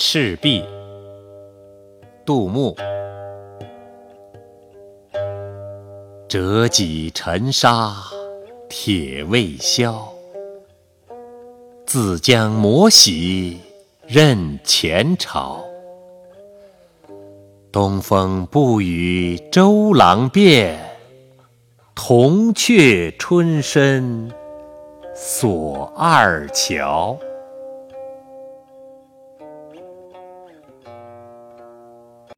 赤壁。杜牧。折戟沉沙铁未销自将磨洗认前朝。东风不与周郎便铜雀春深锁二乔。